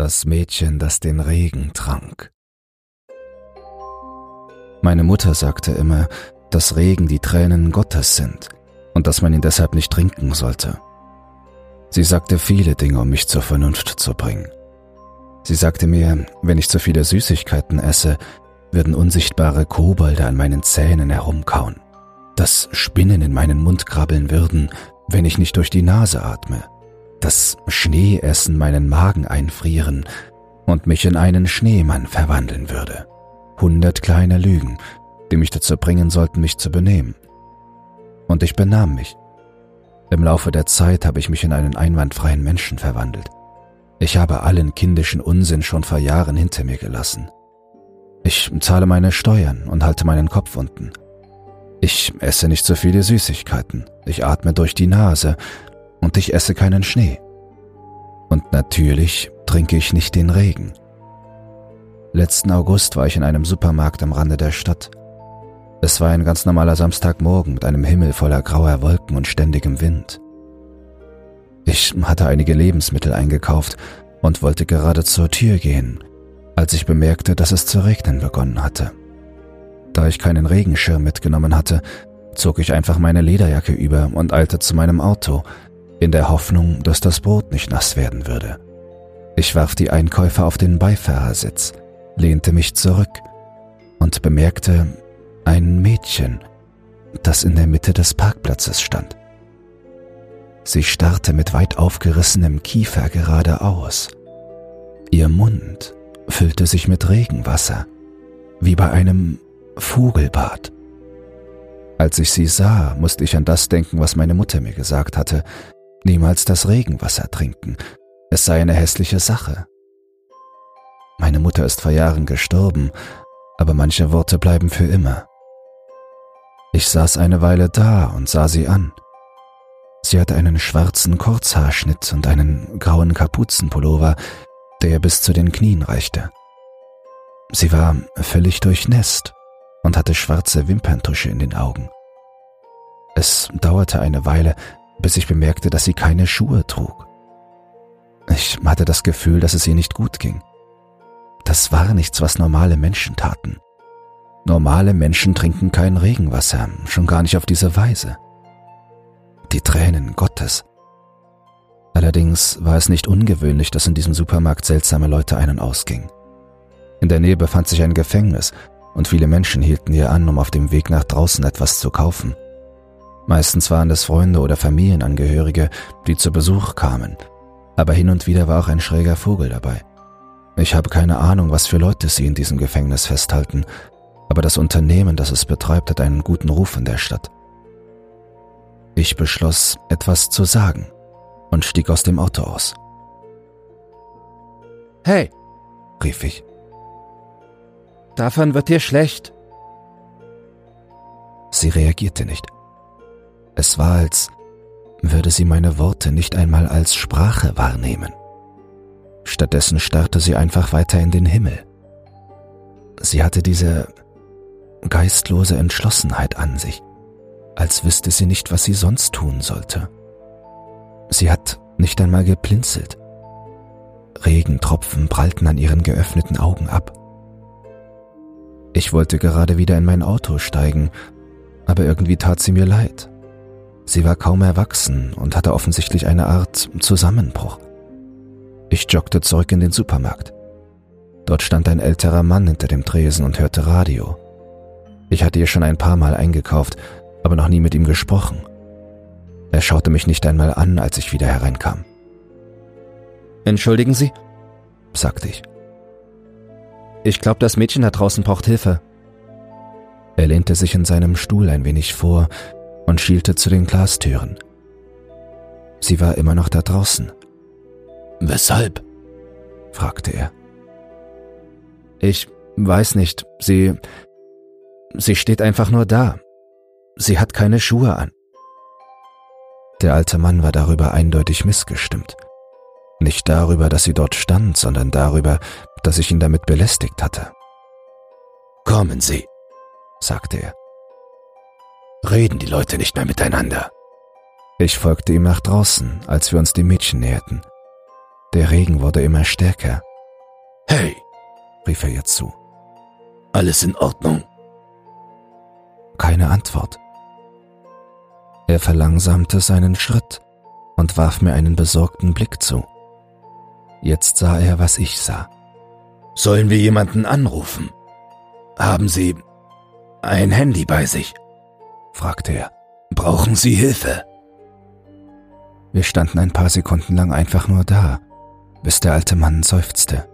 Das Mädchen, das den Regen trank. Meine Mutter sagte immer, dass Regen die Tränen Gottes sind und dass man ihn deshalb nicht trinken sollte. Sie sagte viele Dinge, um mich zur Vernunft zu bringen. Sie sagte mir, wenn ich zu viele Süßigkeiten esse, würden unsichtbare Kobolde an meinen Zähnen herumkauen, dass Spinnen in meinen Mund krabbeln würden, wenn ich nicht durch die Nase atme, dass Schneeessen meinen Magen einfrieren und mich in einen Schneemann verwandeln würde. Hundert kleine Lügen, die mich dazu bringen sollten, mich zu benehmen. Und ich benahm mich. Im Laufe der Zeit habe ich mich in einen einwandfreien Menschen verwandelt. Ich habe allen kindischen Unsinn schon vor Jahren hinter mir gelassen. Ich zahle meine Steuern und halte meinen Kopf unten. Ich esse nicht so viele Süßigkeiten, ich atme durch die Nase und ich esse keinen Schnee. Und natürlich trinke ich nicht den Regen. Letzten August war ich in einem Supermarkt am Rande der Stadt. Es war ein ganz normaler Samstagmorgen mit einem Himmel voller grauer Wolken und ständigem Wind. Ich hatte einige Lebensmittel eingekauft und wollte gerade zur Tür gehen, als ich bemerkte, dass es zu regnen begonnen hatte. Da ich keinen Regenschirm mitgenommen hatte, zog ich einfach meine Lederjacke über und eilte zu meinem Auto, in der Hoffnung, dass das Brot nicht nass werden würde. Ich warf die Einkäufe auf den Beifahrersitz, lehnte mich zurück und bemerkte ein Mädchen, das in der Mitte des Parkplatzes stand. Sie starrte mit weit aufgerissenem Kiefer geradeaus. Ihr Mund füllte sich mit Regenwasser, wie bei einem Vogelbad. Als ich sie sah, musste ich an das denken, was meine Mutter mir gesagt hatte, niemals das Regenwasser trinken, es sei eine hässliche Sache. Meine Mutter ist vor Jahren gestorben, aber manche Worte bleiben für immer. Ich saß eine Weile da und sah sie an. Sie hatte einen schwarzen Kurzhaarschnitt und einen grauen Kapuzenpullover, der bis zu den Knien reichte. Sie war völlig durchnässt und hatte schwarze Wimperntusche in den Augen. Es dauerte eine Weile, bis ich bemerkte, dass sie keine Schuhe trug. Ich hatte das Gefühl, dass es ihr nicht gut ging. Das war nichts, was normale Menschen taten. Normale Menschen trinken kein Regenwasser, schon gar nicht auf diese Weise. Die Tränen Gottes. Allerdings war es nicht ungewöhnlich, dass in diesem Supermarkt seltsame Leute ein- und ausgingen. In der Nähe befand sich ein Gefängnis und viele Menschen hielten hier an, um auf dem Weg nach draußen etwas zu kaufen. Meistens waren es Freunde oder Familienangehörige, die zu Besuch kamen, aber hin und wieder war auch ein schräger Vogel dabei. Ich habe keine Ahnung, was für Leute sie in diesem Gefängnis festhalten, aber das Unternehmen, das es betreibt, hat einen guten Ruf in der Stadt. Ich beschloss, etwas zu sagen und stieg aus dem Auto aus. Hey, rief ich. Davon wird dir schlecht. Sie reagierte nicht. Es war, als würde sie meine Worte nicht einmal als Sprache wahrnehmen. Stattdessen starrte sie einfach weiter in den Himmel. Sie hatte diese geistlose Entschlossenheit an sich, als wüsste sie nicht, was sie sonst tun sollte. Sie hat nicht einmal geblinzelt. Regentropfen prallten an ihren geöffneten Augen ab. Ich wollte gerade wieder in mein Auto steigen, aber irgendwie tat sie mir leid. Sie war kaum erwachsen und hatte offensichtlich eine Art Zusammenbruch. Ich joggte zurück in den Supermarkt. Dort stand ein älterer Mann hinter dem Tresen und hörte Radio. Ich hatte ihr schon ein paar Mal eingekauft, aber noch nie mit ihm gesprochen. Er schaute mich nicht einmal an, als ich wieder hereinkam. Entschuldigen Sie, sagte ich. Ich glaube, das Mädchen da draußen braucht Hilfe. Er lehnte sich in seinem Stuhl ein wenig vor und schielte zu den Glastüren. Sie war immer noch da draußen. Weshalb? fragte er. Ich weiß nicht, sie Sie steht einfach nur da. Sie hat keine Schuhe an. Der alte Mann war darüber eindeutig missgestimmt. Nicht darüber, dass sie dort stand, sondern darüber, dass ich ihn damit belästigt hatte. Kommen Sie, sagte er. Reden die Leute nicht mehr miteinander. Ich folgte ihm nach draußen, als wir uns dem Mädchen näherten. Der Regen wurde immer stärker Hey, rief er ihr zu. Alles in Ordnung? Keine Antwort. Er verlangsamte seinen Schritt und warf mir einen besorgten Blick zu. Jetzt sah er, was ich sah. Sollen wir jemanden anrufen? Haben Sie ein Handy bei sich? Fragte er. Brauchen Sie Hilfe? Wir standen ein paar Sekunden lang einfach nur da, bis der alte Mann seufzte.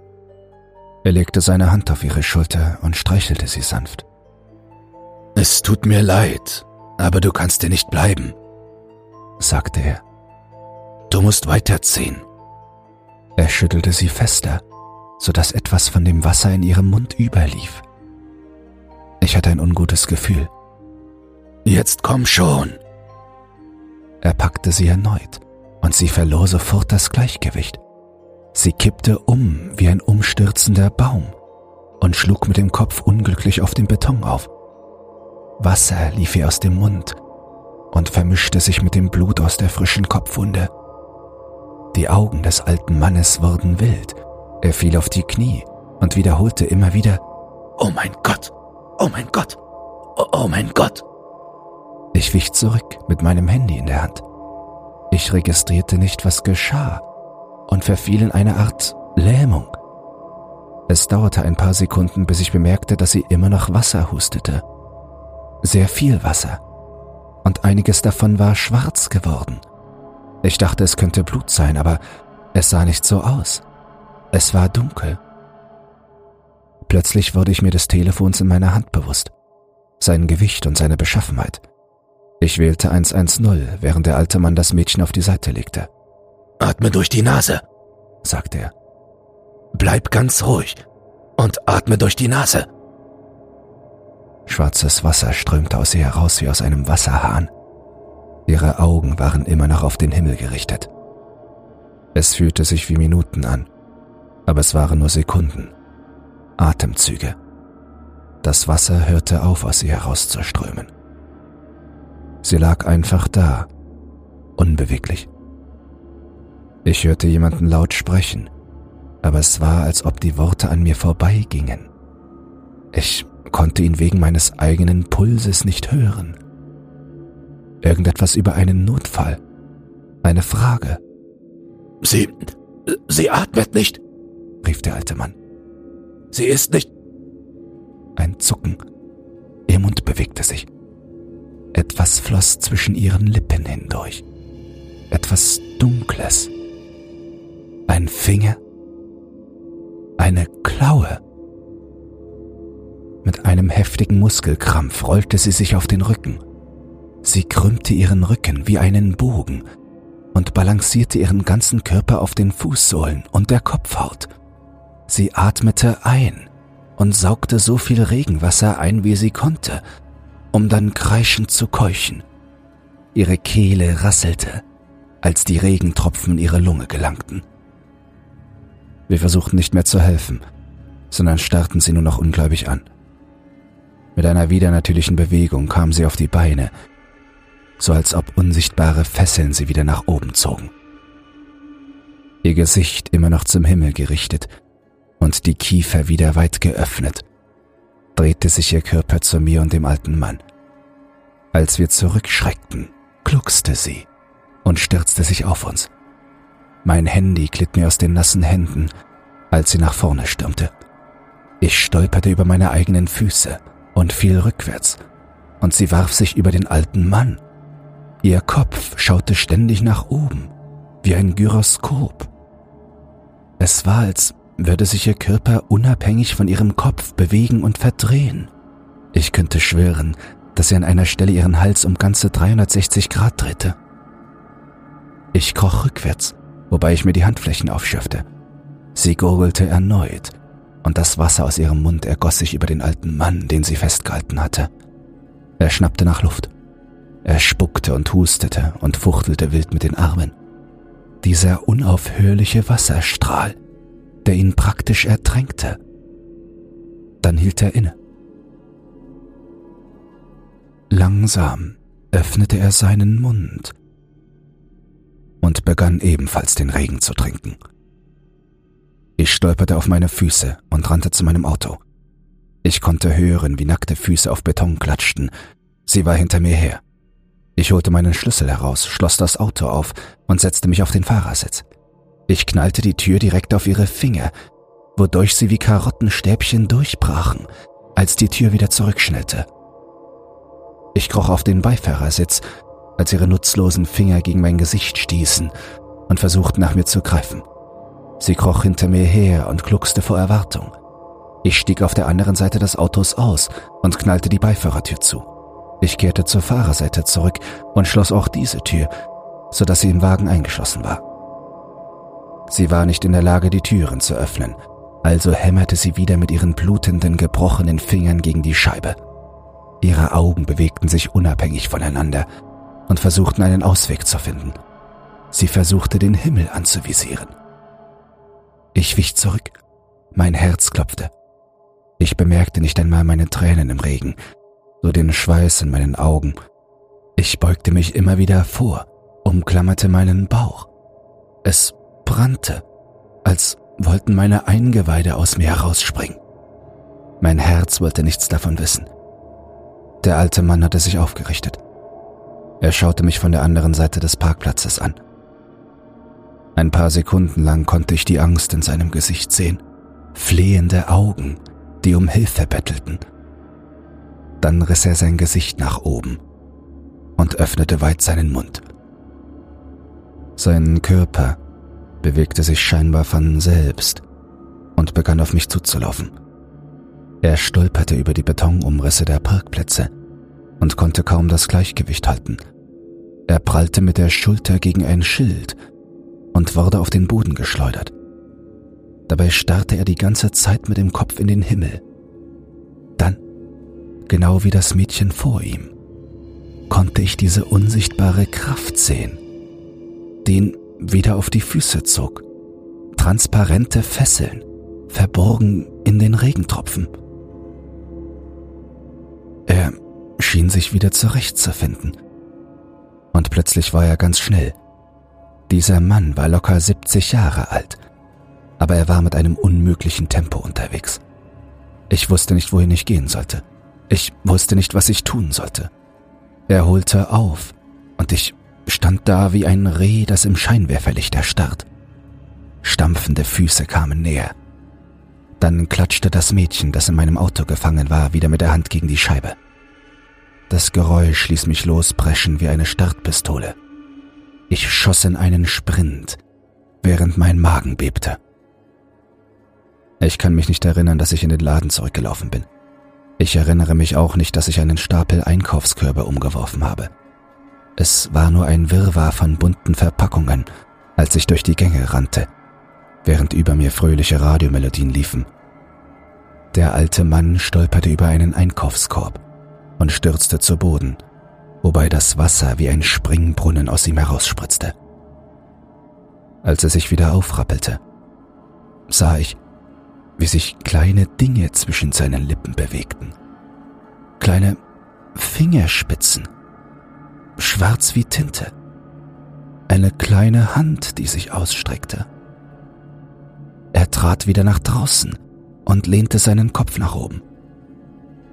Er legte seine Hand auf ihre Schulter und streichelte sie sanft. Es tut mir leid, aber du kannst dir nicht bleiben, sagte er. Du musst weiterziehen. Er schüttelte sie fester, so dass etwas von dem Wasser in ihrem Mund überlief. Ich hatte ein ungutes Gefühl. Jetzt komm schon. Er packte sie erneut und sie verlor sofort das Gleichgewicht. Sie kippte um wie ein umstürzender Baum und schlug mit dem Kopf unglücklich auf den Beton auf. Wasser lief ihr aus dem Mund und vermischte sich mit dem Blut aus der frischen Kopfwunde. Die Augen des alten Mannes wurden wild. Er fiel auf die Knie und wiederholte immer wieder Oh mein Gott, oh mein Gott, oh, mein Gott. Ich wich zurück mit meinem Handy in der Hand. Ich registrierte nicht, was geschah und verfiel in eine Art Lähmung. Es dauerte ein paar Sekunden, bis ich bemerkte, dass sie immer noch Wasser hustete. Sehr viel Wasser. Und einiges davon war schwarz geworden. Ich dachte, es könnte Blut sein, aber es sah nicht so aus. Es war dunkel. Plötzlich wurde ich mir des Telefons in meiner Hand bewusst. Sein Gewicht und seine Beschaffenheit. Ich wählte 110, während der alte Mann das Mädchen auf die Seite legte. Atme durch die Nase, sagte er. Bleib ganz ruhig und atme durch die Nase. Schwarzes Wasser strömte aus ihr heraus wie aus einem Wasserhahn. Ihre Augen waren immer noch auf den Himmel gerichtet. Es fühlte sich wie Minuten an, aber es waren nur Sekunden. Atemzüge. Das Wasser hörte auf, aus ihr herauszuströmen. Sie lag einfach da, unbeweglich. Ich hörte jemanden laut sprechen, aber es war, als ob die Worte an mir vorbeigingen. Ich konnte ihn wegen meines eigenen Pulses nicht hören. Irgendetwas über einen Notfall, eine Frage. Sie, sie atmet nicht, rief der alte Mann. Sie ist nicht. Ein Zucken. Ihr Mund bewegte sich. Etwas floss zwischen ihren Lippen hindurch. Etwas Dunkles. Ein Finger? Eine Klaue? Mit einem heftigen Muskelkrampf rollte sie sich auf den Rücken. Sie krümmte ihren Rücken wie einen Bogen und balancierte ihren ganzen Körper auf den Fußsohlen und der Kopfhaut. Sie atmete ein und saugte so viel Regenwasser ein, wie sie konnte, um dann kreischend zu keuchen. Ihre Kehle rasselte, als die Regentropfen in ihre Lunge gelangten. Wir versuchten nicht mehr zu helfen, sondern starrten sie nur noch ungläubig an. Mit einer widernatürlichen Bewegung kam sie auf die Beine, so als ob unsichtbare Fesseln sie wieder nach oben zogen. Ihr Gesicht immer noch zum Himmel gerichtet und die Kiefer wieder weit geöffnet, drehte sich ihr Körper zu mir und dem alten Mann. Als wir zurückschreckten, gluckste sie und stürzte sich auf uns. Mein Handy glitt mir aus den nassen Händen, als sie nach vorne stürmte. Ich stolperte über meine eigenen Füße und fiel rückwärts, und sie warf sich über den alten Mann. Ihr Kopf schaute ständig nach oben, wie ein Gyroskop. Es war, als würde sich ihr Körper unabhängig von ihrem Kopf bewegen und verdrehen. Ich könnte schwören, dass sie an einer Stelle ihren Hals um ganze 360 Grad drehte. Ich kroch rückwärts wobei ich mir die Handflächen aufschürfte. Sie gurgelte erneut, und das Wasser aus ihrem Mund ergoss sich über den alten Mann, den sie festgehalten hatte. Er schnappte nach Luft. Er spuckte und hustete und fuchtelte wild mit den Armen. Dieser unaufhörliche Wasserstrahl, der ihn praktisch ertränkte. Dann hielt er inne. Langsam öffnete er seinen Mund und begann ebenfalls den Regen zu trinken. Ich stolperte auf meine Füße und rannte zu meinem Auto. Ich konnte hören, wie nackte Füße auf Beton klatschten. Sie war hinter mir her. Ich holte meinen Schlüssel heraus, schloss das Auto auf und setzte mich auf den Fahrersitz. Ich knallte die Tür direkt auf ihre Finger, wodurch sie wie Karottenstäbchen durchbrachen, als die Tür wieder zurückschnellte. Ich kroch auf den Beifahrersitz, als ihre nutzlosen Finger gegen mein Gesicht stießen und versuchten nach mir zu greifen. Sie kroch hinter mir her und gluckste vor Erwartung. Ich stieg auf der anderen Seite des Autos aus und knallte die Beifahrertür zu. Ich kehrte zur Fahrerseite zurück und schloss auch diese Tür, sodass sie im Wagen eingeschlossen war. Sie war nicht in der Lage, die Türen zu öffnen, also hämmerte sie wieder mit ihren blutenden, gebrochenen Fingern gegen die Scheibe. Ihre Augen bewegten sich unabhängig voneinander und versuchten einen Ausweg zu finden. Sie versuchte den Himmel anzuvisieren. Ich wich zurück. Mein Herz klopfte. Ich bemerkte nicht einmal meine Tränen im Regen, nur den Schweiß in meinen Augen. Ich beugte mich immer wieder vor, umklammerte meinen Bauch. Es brannte, als wollten meine Eingeweide aus mir herausspringen. Mein Herz wollte nichts davon wissen. Der alte Mann hatte sich aufgerichtet. Er schaute mich von der anderen Seite des Parkplatzes an. Ein paar Sekunden lang konnte ich die Angst in seinem Gesicht sehen, flehende Augen, die um Hilfe bettelten. Dann riss er sein Gesicht nach oben und öffnete weit seinen Mund. Sein Körper bewegte sich scheinbar von selbst und begann auf mich zuzulaufen. Er stolperte über die Betonumrisse der Parkplätze und konnte kaum das Gleichgewicht halten. Er prallte mit der Schulter gegen ein Schild und wurde auf den Boden geschleudert. Dabei starrte er die ganze Zeit mit dem Kopf in den Himmel. Dann, genau wie das Mädchen vor ihm, konnte ich diese unsichtbare Kraft sehen, den wieder auf die Füße zog. Transparente Fesseln, verborgen in den Regentropfen. Er schien sich wieder zurechtzufinden. Und plötzlich war er ganz schnell. Dieser Mann war locker 70 Jahre alt, aber er war mit einem unmöglichen Tempo unterwegs. Ich wusste nicht, wohin ich gehen sollte. Ich wusste nicht, was ich tun sollte. Er holte auf, und ich stand da wie ein Reh, das im Scheinwerferlicht erstarrt. Stampfende Füße kamen näher. Dann klatschte das Mädchen, das in meinem Auto gefangen war, wieder mit der Hand gegen die Scheibe. Das Geräusch ließ mich lospreschen wie eine Startpistole. Ich schoss in einen Sprint, während mein Magen bebte. Ich kann mich nicht erinnern, dass ich in den Laden zurückgelaufen bin. Ich erinnere mich auch nicht, dass ich einen Stapel Einkaufskörbe umgeworfen habe. Es war nur ein Wirrwarr von bunten Verpackungen, als ich durch die Gänge rannte, während über mir fröhliche Radiomelodien liefen. Der alte Mann stolperte über einen Einkaufskorb und stürzte zu Boden, wobei das Wasser wie ein Springbrunnen aus ihm herausspritzte. Als er sich wieder aufrappelte, sah ich, wie sich kleine Dinge zwischen seinen Lippen bewegten. Kleine Fingerspitzen, schwarz wie Tinte. Eine kleine Hand, die sich ausstreckte. Er trat wieder nach draußen und lehnte seinen Kopf nach oben.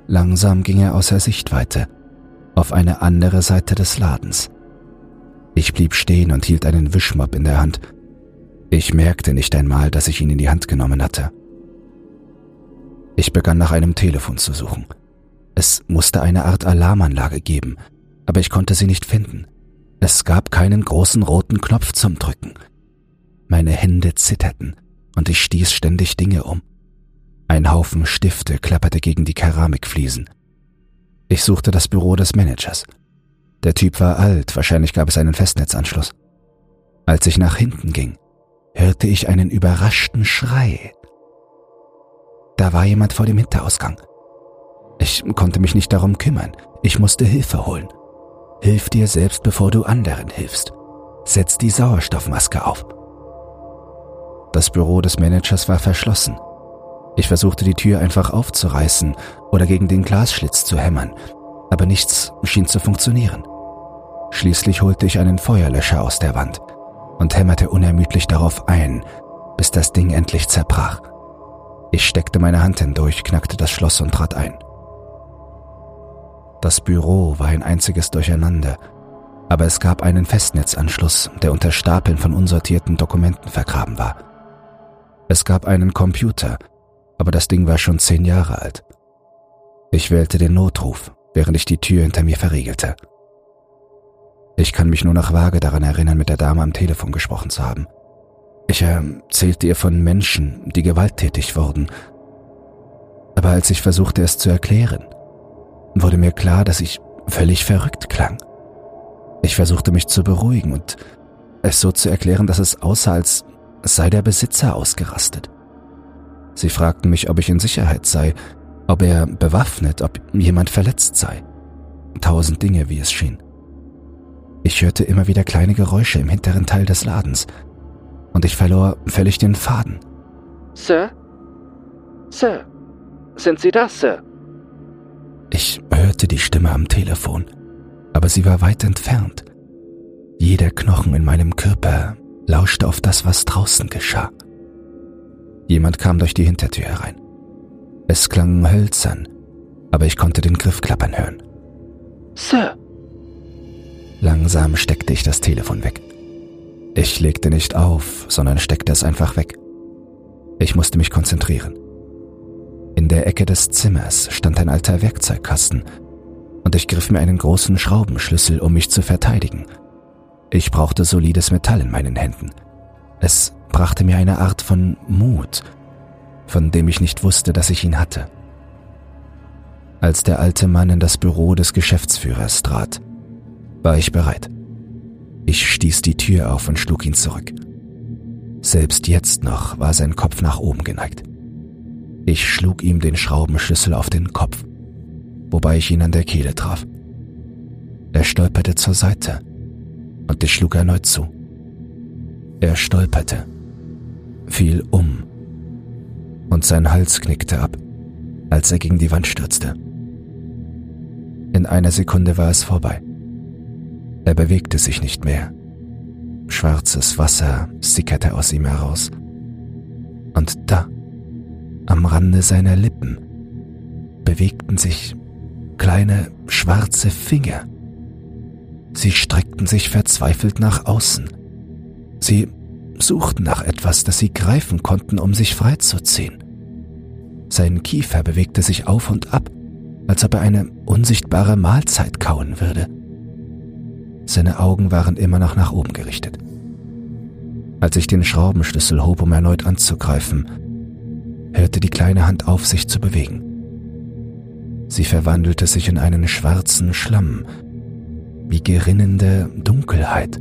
Langsam ging er außer Sichtweite, auf eine andere Seite des Ladens. Ich blieb stehen und hielt einen Wischmopp in der Hand. Ich merkte nicht einmal, dass ich ihn in die Hand genommen hatte. Ich begann nach einem Telefon zu suchen. Es musste eine Art Alarmanlage geben, aber ich konnte sie nicht finden. Es gab keinen großen roten Knopf zum Drücken. Meine Hände zitterten und ich stieß ständig Dinge um. Ein Haufen Stifte klapperte gegen die Keramikfliesen. Ich suchte das Büro des Managers. Der Typ war alt, wahrscheinlich gab es einen Festnetzanschluss. Als ich nach hinten ging, hörte ich einen überraschten Schrei. Da war jemand vor dem Hinterausgang. Ich konnte mich nicht darum kümmern, ich musste Hilfe holen. Hilf dir selbst, bevor du anderen hilfst. Setz die Sauerstoffmaske auf. Das Büro des Managers war verschlossen. Ich versuchte die Tür einfach aufzureißen oder gegen den Glasschlitz zu hämmern, aber nichts schien zu funktionieren. Schließlich holte ich einen Feuerlöscher aus der Wand und hämmerte unermüdlich darauf ein, bis das Ding endlich zerbrach. Ich steckte meine Hand hindurch, knackte das Schloss und trat ein. Das Büro war ein einziges Durcheinander, aber es gab einen Festnetzanschluss, der unter Stapeln von unsortierten Dokumenten vergraben war. Es gab einen Computer, aber das Ding war schon zehn Jahre alt. Ich wählte den Notruf, während ich die Tür hinter mir verriegelte. Ich kann mich nur noch vage daran erinnern, mit der Dame am Telefon gesprochen zu haben. Ich erzählte ihr von Menschen, die gewalttätig wurden. Aber als ich versuchte es zu erklären, wurde mir klar, dass ich völlig verrückt klang. Ich versuchte mich zu beruhigen und es so zu erklären, dass es aussah, als sei der Besitzer ausgerastet. Sie fragten mich, ob ich in Sicherheit sei, ob er bewaffnet, ob jemand verletzt sei. Tausend Dinge, wie es schien. Ich hörte immer wieder kleine Geräusche im hinteren Teil des Ladens und ich verlor völlig den Faden. Sir? Sir? Sind Sie das, Sir? Ich hörte die Stimme am Telefon, aber sie war weit entfernt. Jeder Knochen in meinem Körper lauschte auf das, was draußen geschah. Jemand kam durch die Hintertür herein. Es klang hölzern, aber ich konnte den Griff klappern hören. Sir! Langsam steckte ich das Telefon weg. Ich legte nicht auf, sondern steckte es einfach weg. Ich musste mich konzentrieren. In der Ecke des Zimmers stand ein alter Werkzeugkasten und ich griff mir einen großen Schraubenschlüssel, um mich zu verteidigen. Ich brauchte solides Metall in meinen Händen. Es brachte mir eine Art von Mut, von dem ich nicht wusste, dass ich ihn hatte. Als der alte Mann in das Büro des Geschäftsführers trat, war ich bereit. Ich stieß die Tür auf und schlug ihn zurück. Selbst jetzt noch war sein Kopf nach oben geneigt. Ich schlug ihm den Schraubenschlüssel auf den Kopf, wobei ich ihn an der Kehle traf. Er stolperte zur Seite und ich schlug erneut zu. Er stolperte, fiel um und sein Hals knickte ab, als er gegen die Wand stürzte. In einer Sekunde war es vorbei. Er bewegte sich nicht mehr. Schwarzes Wasser sickerte aus ihm heraus. Und da, am Rande seiner Lippen, bewegten sich kleine schwarze Finger. Sie streckten sich verzweifelt nach außen. Sie suchten nach etwas, das sie greifen konnten, um sich freizuziehen. Sein Kiefer bewegte sich auf und ab, als ob er eine unsichtbare Mahlzeit kauen würde. Seine Augen waren immer noch nach oben gerichtet. Als ich den Schraubenschlüssel hob, um erneut anzugreifen, hörte die kleine Hand auf, sich zu bewegen. Sie verwandelte sich in einen schwarzen Schlamm, wie gerinnende Dunkelheit.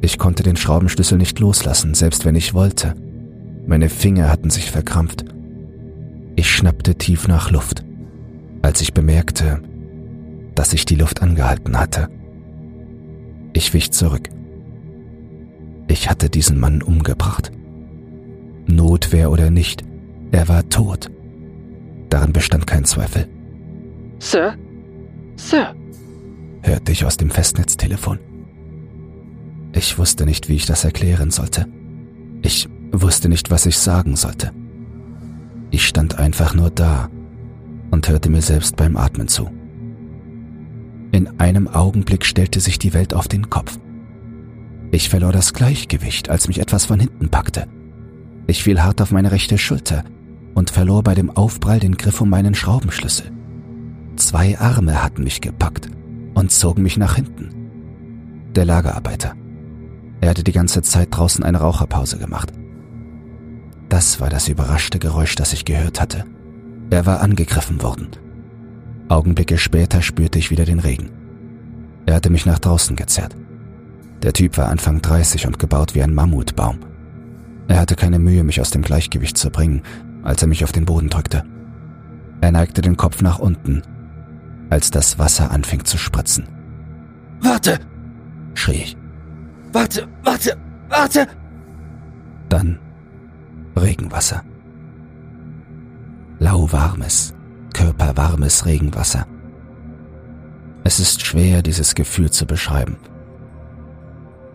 Ich konnte den Schraubenschlüssel nicht loslassen, selbst wenn ich wollte. Meine Finger hatten sich verkrampft. Ich schnappte tief nach Luft, als ich bemerkte, dass sich die Luft angehalten hatte. Ich wich zurück. Ich hatte diesen Mann umgebracht. Notwehr oder nicht, er war tot. Daran bestand kein Zweifel. Sir? Sir? hörte ich aus dem Festnetztelefon. Ich wusste nicht, wie ich das erklären sollte. Ich wusste nicht, was ich sagen sollte. Ich stand einfach nur da und hörte mir selbst beim Atmen zu. In einem Augenblick stellte sich die Welt auf den Kopf. Ich verlor das Gleichgewicht, als mich etwas von hinten packte. Ich fiel hart auf meine rechte Schulter und verlor bei dem Aufprall den Griff um meinen Schraubenschlüssel. Zwei Arme hatten mich gepackt und zogen mich nach hinten. Der Lagerarbeiter. Er hatte die ganze Zeit draußen eine Raucherpause gemacht. Das war das überraschte Geräusch, das ich gehört hatte. Er war angegriffen worden Augenblicke später spürte ich wieder den Regen. Er hatte mich nach draußen gezerrt. Der Typ war Anfang 30 und gebaut wie ein Mammutbaum. Er hatte keine Mühe, mich aus dem Gleichgewicht zu bringen, als er mich auf den Boden drückte. Er neigte den Kopf nach unten, als das Wasser anfing zu spritzen. Warte! schrie ich. Warte, warte, warte! Dann Regenwasser. Lauwarmes, körperwarmes Regenwasser. Es ist schwer, dieses Gefühl zu beschreiben.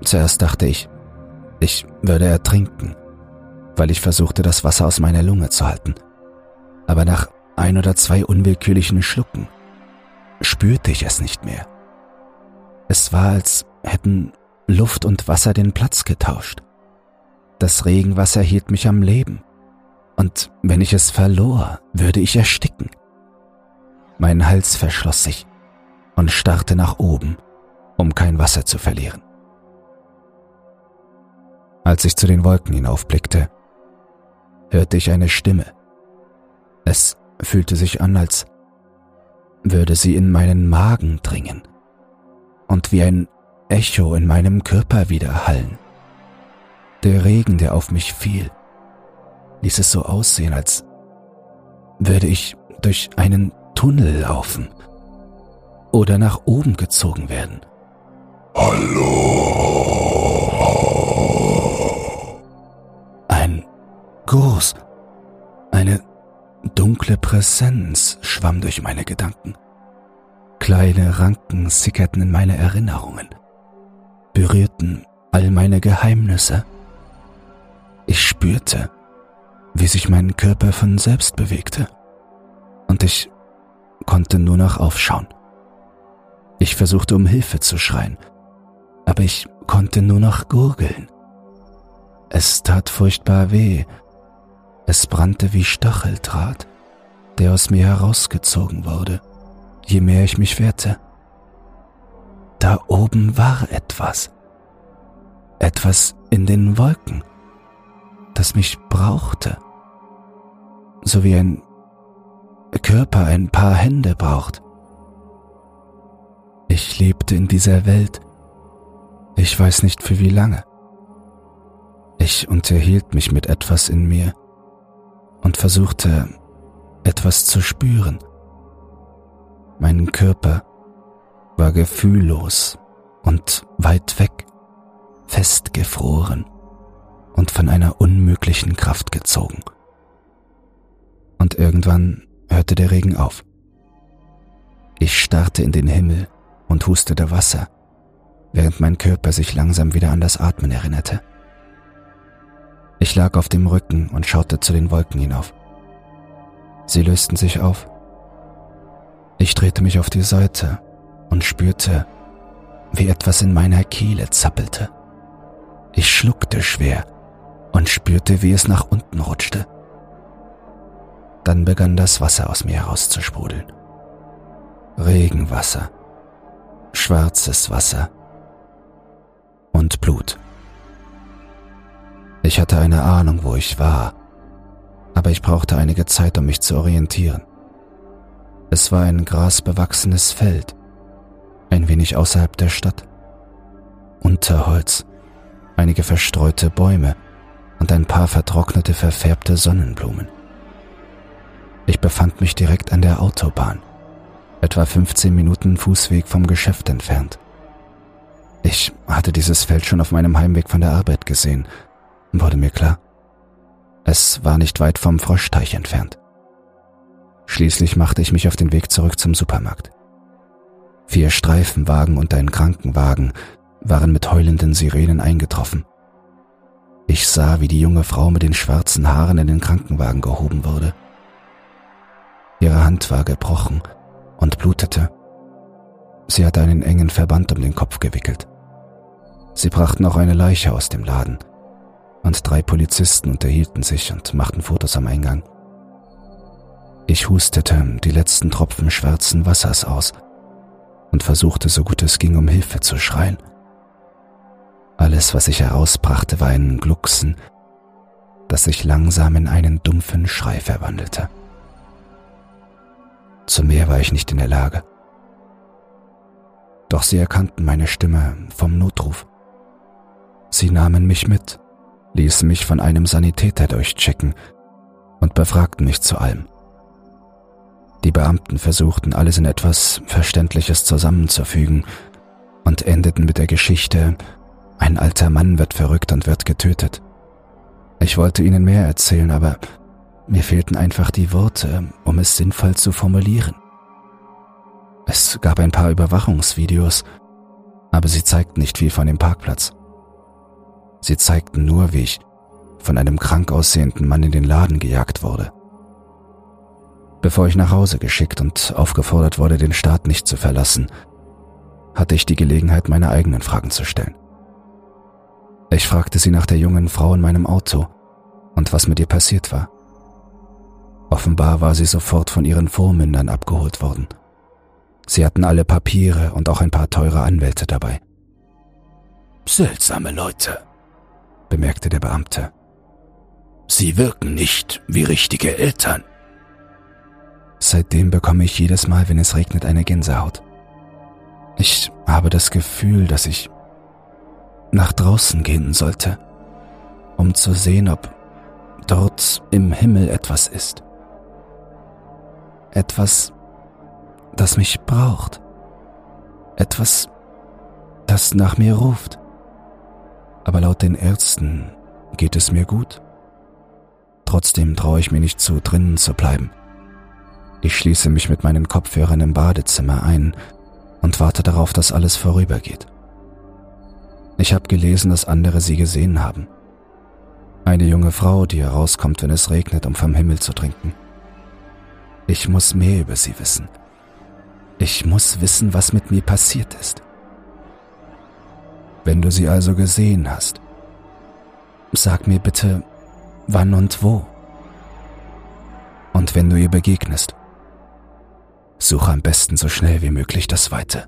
Zuerst dachte ich, ich würde ertrinken, weil ich versuchte, das Wasser aus meiner Lunge zu halten. Aber nach ein oder zwei unwillkürlichen Schlucken spürte ich es nicht mehr. Es war, als hätten Luft und Wasser den Platz getauscht. Das Regenwasser hielt mich am Leben, und wenn ich es verlor, würde ich ersticken. Mein Hals verschloss sich und starrte nach oben, um kein Wasser zu verlieren. Als ich zu den Wolken hinaufblickte, hörte ich eine Stimme. Es fühlte sich an, als würde sie in meinen Magen dringen und wie ein Echo in meinem Körper widerhallen. Der Regen, der auf mich fiel, ließ es so aussehen, als würde ich durch einen Tunnel laufen oder nach oben gezogen werden. Hallo. Ein Gruß, eine dunkle Präsenz schwamm durch meine Gedanken. Kleine Ranken sickerten in meine Erinnerungen, berührten all meine Geheimnisse. Ich spürte, wie sich mein Körper von selbst bewegte, und ich konnte nur noch aufschauen. Ich versuchte um Hilfe zu schreien, aber ich konnte nur noch gurgeln. Es tat furchtbar weh. Es brannte wie Stacheldraht, der aus mir herausgezogen wurde, je mehr ich mich wehrte. Da oben war etwas. Etwas in den Wolken, das mich brauchte. So wie ein Körper ein paar Hände braucht. Ich lebte in dieser Welt, ich weiß nicht für wie lange. Ich unterhielt mich mit etwas in mir und versuchte etwas zu spüren. Mein Körper war gefühllos und weit weg, festgefroren und von einer unmöglichen Kraft gezogen. Und irgendwann hörte der Regen auf. Ich starrte in den Himmel und hustete Wasser während mein Körper sich langsam wieder an das Atmen erinnerte. Ich lag auf dem Rücken und schaute zu den Wolken hinauf. Sie lösten sich auf. Ich drehte mich auf die Seite und spürte, wie etwas in meiner Kehle zappelte. Ich schluckte schwer und spürte, wie es nach unten rutschte. Dann begann das Wasser aus mir herauszusprudeln. Regenwasser, schwarzes Wasser, und Blut. Ich hatte eine Ahnung, wo ich war, aber ich brauchte einige Zeit, um mich zu orientieren. Es war ein grasbewachsenes Feld, ein wenig außerhalb der Stadt. Unterholz, einige verstreute Bäume und ein paar vertrocknete, verfärbte Sonnenblumen. Ich befand mich direkt an der Autobahn, etwa 15 Minuten Fußweg vom Geschäft entfernt. Ich hatte dieses Feld schon auf meinem Heimweg von der Arbeit gesehen, wurde mir klar. Es war nicht weit vom Froschteich entfernt. Schließlich machte ich mich auf den Weg zurück zum Supermarkt. Vier Streifenwagen und ein Krankenwagen waren mit heulenden Sirenen eingetroffen. Ich sah, wie die junge Frau mit den schwarzen Haaren in den Krankenwagen gehoben wurde. Ihre Hand war gebrochen und blutete. Sie hatte einen engen Verband um den Kopf gewickelt. Sie brachten auch eine Leiche aus dem Laden, und drei Polizisten unterhielten sich und machten Fotos am Eingang. Ich hustete die letzten Tropfen schwarzen Wassers aus und versuchte so gut es ging um Hilfe zu schreien. Alles, was ich herausbrachte, war ein Glucksen, das sich langsam in einen dumpfen Schrei verwandelte. Zu mehr war ich nicht in der Lage. Doch sie erkannten meine Stimme vom Notruf. Sie nahmen mich mit, ließen mich von einem Sanitäter durchchecken und befragten mich zu allem. Die Beamten versuchten alles in etwas Verständliches zusammenzufügen und endeten mit der Geschichte, ein alter Mann wird verrückt und wird getötet. Ich wollte ihnen mehr erzählen, aber mir fehlten einfach die Worte, um es sinnvoll zu formulieren. Es gab ein paar Überwachungsvideos, aber sie zeigten nicht viel von dem Parkplatz. Sie zeigten nur, wie ich von einem krank aussehenden Mann in den Laden gejagt wurde. Bevor ich nach Hause geschickt und aufgefordert wurde, den Staat nicht zu verlassen, hatte ich die Gelegenheit, meine eigenen Fragen zu stellen. Ich fragte sie nach der jungen Frau in meinem Auto und was mit ihr passiert war. Offenbar war sie sofort von ihren Vormündern abgeholt worden. Sie hatten alle Papiere und auch ein paar teure Anwälte dabei. Seltsame Leute, bemerkte der Beamte. Sie wirken nicht wie richtige Eltern. Seitdem bekomme ich jedes Mal, wenn es regnet, eine Gänsehaut. Ich habe das Gefühl, dass ich nach draußen gehen sollte, um zu sehen, ob dort im Himmel etwas ist. Etwas, das mich braucht. Etwas, das nach mir ruft. Aber laut den Ärzten geht es mir gut. Trotzdem traue ich mir nicht zu, drinnen zu bleiben. Ich schließe mich mit meinen Kopfhörern im Badezimmer ein und warte darauf, dass alles vorübergeht. Ich habe gelesen, dass andere sie gesehen haben. Eine junge Frau, die herauskommt, wenn es regnet, um vom Himmel zu trinken. Ich muss mehr über sie wissen. Ich muss wissen, was mit mir passiert ist. Wenn du sie also gesehen hast, sag mir bitte, wann und wo. Und wenn du ihr begegnest, suche am besten so schnell wie möglich das Weite.